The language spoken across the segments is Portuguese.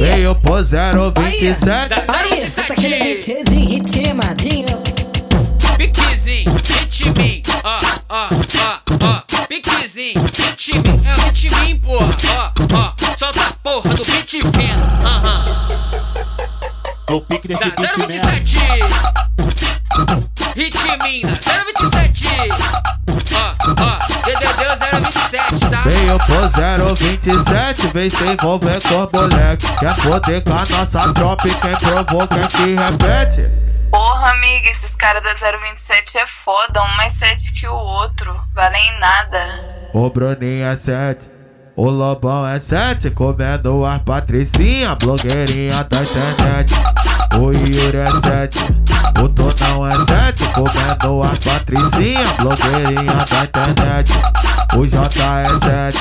Veio pro 027. Aí, você tá aquele hitzinho, ritmadinho. Piquezinho, ritminho, ó, ó, ó, ó. Piquezinho, ritminho, é o ritminho, porra, ó, ó. Solta a porra do beat fino, aham. O pique desse beat 027 Ritminho da 027 Veio pro 027, vem se envolver com moleque. Quer foder com a nossa tropa e quem provoca é que repete. Porra, amiga, esses caras da 027 é foda, um mais sete que o outro. Valem nada. O Bruninho é 7. O Lobão é 7, comendo as patricinha, blogueirinha da internet. O Yuri é 7, o Tonão é 7, comendo as patricinha, blogueirinha da internet. O J é 7,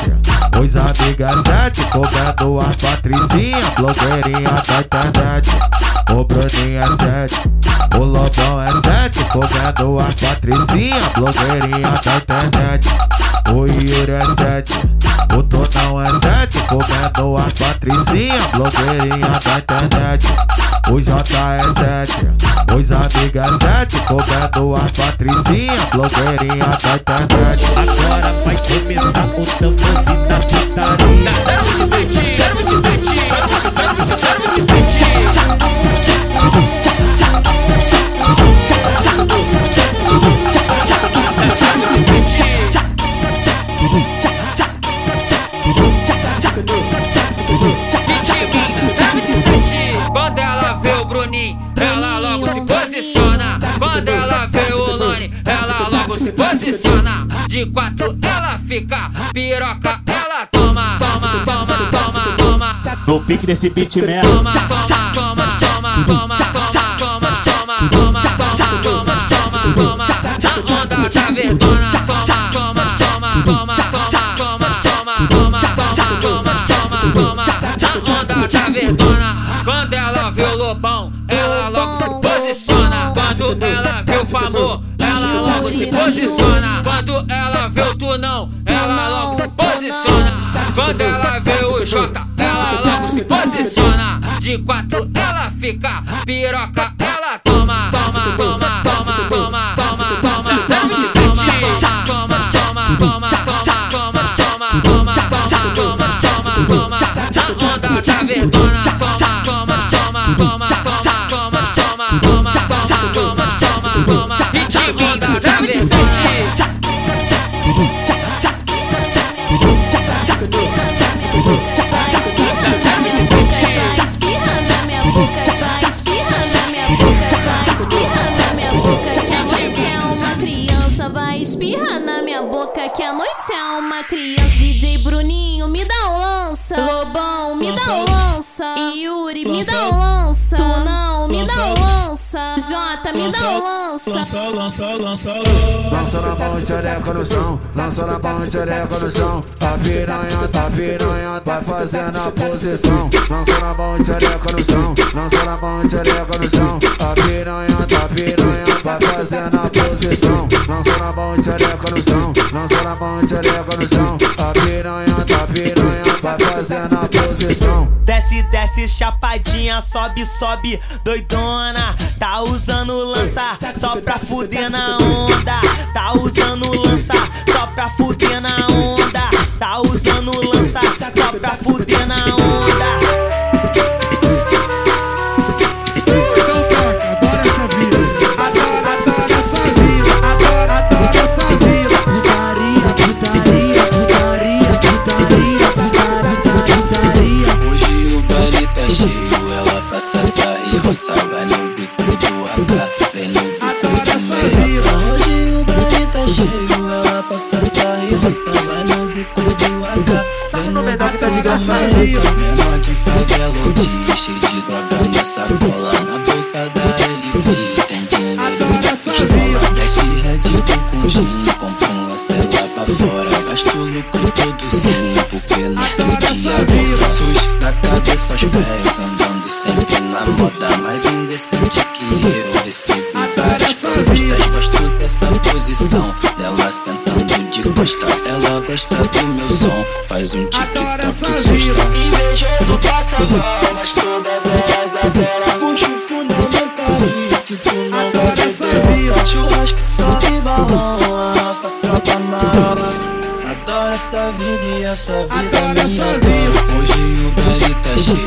os amigos é 7, comendo as patricinha, blogueirinha da internet. O Bruninho é 7, o Lobão é 7, comendo as patricinha, blogueirinha da internet. O Yuri é 7, o Tonão é 7, comendo as patricinha, blogueirinha da internet. O J é 7, os amigos é 7, comendo as patricinha, blogueirinha da internet. Agora vai começar o tamborzinho da putaria. 027 027 Quando ela vê o Bruninho, ela logo se posiciona. Quando ela vê o Lani, ela logo se posiciona. De quatro ela fica, piroca ela toma, toma, toma, toma, toma. No pique desse beat mesmo. Toma, toma, toma, toma, toma, se posiciona. Quando ela vê o tunão, ela logo se posiciona. Quando ela vê o Jota, ela logo se posiciona. De quatro ela fica, piroca ela toma, toma, toma, toma, toma, toma, toma, 027, toma, toma, toma, toma, toma, toma, toma, toma, toma, toma, toma, toma, na onda da verdona, toma, Yuri, me dá um lança. Tunão, me dá um lança. Jota, me dá um lança. Lança, lança, lança, Lança na mão, xereca no chão. Lança na mão, xereca no chão. Tá piranha, tá piranha, vai fazendo a posição. Lança na mão, xereca no chão. Lança na mão, xereca no chão. Tá piranha, tá piranha, vai fazendo a posição. Lança na mão, xereca no chão. Lança na mão, xereca no chão. Tá piranha, Desce, desce, chapadinha, sobe, sobe, doidona. Tá usando lança só pra fuder na onda. Tá usando lança só pra fuder na onda. Vai no bico do AK, vem no bico do meio. Hoje o baile tá cheio, ela passa sair, roça, vai no bico do AK, vem no bico do meio. Menor de favela dia, cheio de droga na sacola, na bolsa da LV, tem dinheiro na pistola. Desce red com gin, compra um lacerda pra fora, gasto lucro todo sim, da cabeça aos pés, andando sempre na moda mais indecente que eu. Recebi várias propostas, gosto dessa posição. Dela sentando de costa, ela gosta do meu som. Faz um TikTok posta. Invejoso passa mal, mas todas elas adoram. Puxa o fundamental que tu não vai beber. Churrasco sobe balão, a nossa tropa mala. Adoro essa vida e essa vida é minha. Hoje o cheio,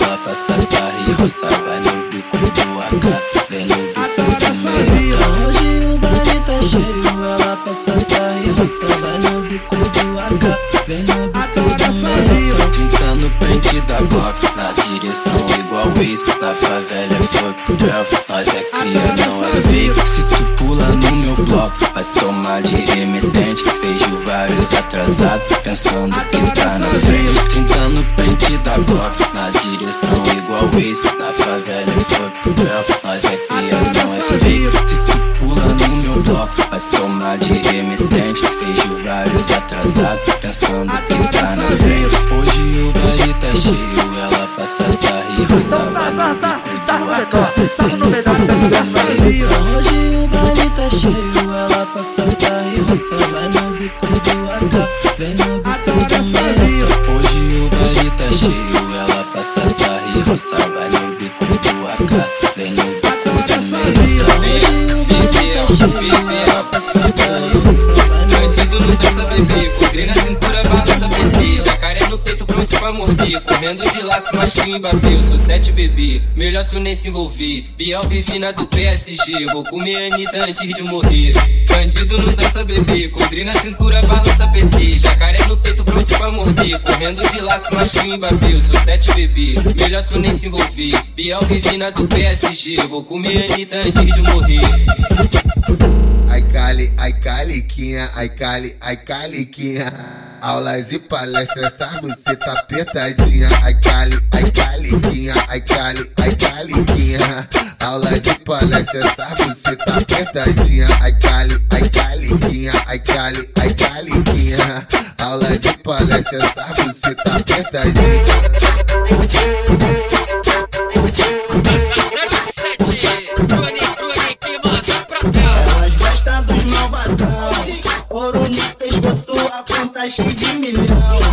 ela passa essa roça. Vai no bico do AK, vem no bico do meio. Hoje o baile tá cheio, ela passa essa roça. Vai no bico do AK, vem no bico do meio. Tinta no pente da Glock, na direção igual Waze. Na favela é fuck 12, nós é cria, não é fake. Se tu pula no meu bloco, vai tomar de pensando que tá na frente. Tinta no pente da Glock, na direção igual Waze. Na favela é fuck 12, nós é cria, não é fake. Se tu pula no meu bloco, vai tomar de remetente. Vejo vários atrasados, pensando que tá na frente. Hoje o baile tá cheio, ela passa roça. Vai no bico do AK, Hoje o baile tá cheio, ela passa roça. Vai no bico do AK, vem no bico do meio. Hoje o baile tá cheio, ela passa roça. Vai no bico do AK, vem no bico do meio. Hoje o baile tá cheio, ela passa roça. Vai no Bandido não bebê, cobrei na cintura, balança bebê. Jacaré no peito pronto pra morder. Correndo de laço, machinho Mbappé. Eu sou sete bebê, melhor tu nem se envolver. Biel Vivina do PSG, vou comer Anitta antes de morrer. Bandido não dança bebê, cobrei na cintura, balança PT. Jacaré no peito pronto pra morder. Correndo de laço, machinho Mbappé. Eu sou sete bebê, melhor tu nem se envolver. Biel Vivina do PSG, vou comer Anitta antes de morrer. Ai cali, ai caliquinha, ai cali, ai caliquinha. Aulas e palestras, essa buceta apertadinha. Ai cali, ai caliquinha, ai cali, ai caliquinha. Aulas e palestras, essa buceta apertadinha. Ai cali, ai caliquinha, ai cali, ai caliquinha. Aulas e palestras, essa buceta apertadinha. Ouro no pescoço, a conta cheia de milhão.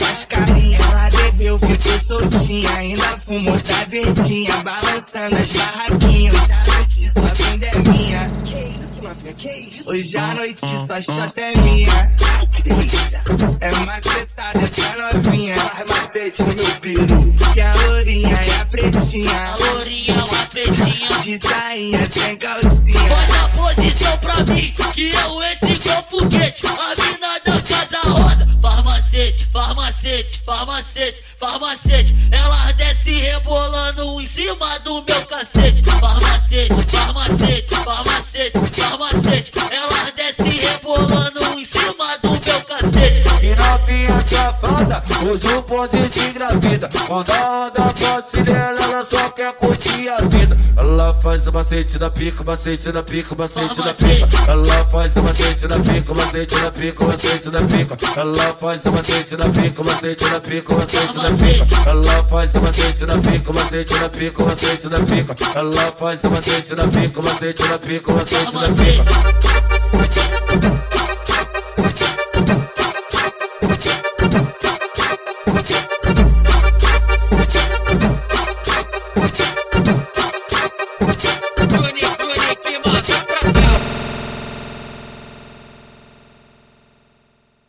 Faz carinha. Ela bebeu, ficou soltinha, ainda fumou, tá verdinha. Balançando as barraquinhas, hoje a noite só venda é minha. Que isso, novinha, que isso? Hoje a noite só shot é minha. Que delícia. É macetada essa novinha. Faz macete no meu piru. Que a lourinha e a pretinha. A lourinha, uma pretinha. De sainha sem calcinha. Bota a posição pra mim, que eu entro igual foguete. A mina. Farmacete, farmacete, farmacete. Ela desce rebolando em cima do meu cacete. Farmacete, farmacete, farmacete, farmacete. Ela desce rebolando em cima do meu cacete. E novinha safada, hoje o bonde te engravida. Quando a onda pode se dela, faz o macete na pica, macete na pica, macete na pica. Ela faz o macete na pica, macete na pica, macete na pica. Ela faz o macete na pica, macete na pica, macete na pica. Ela faz o macete na pica, macete na pica, macete na pica. Ela faz o macete na pica, macete na pica, macete na pica.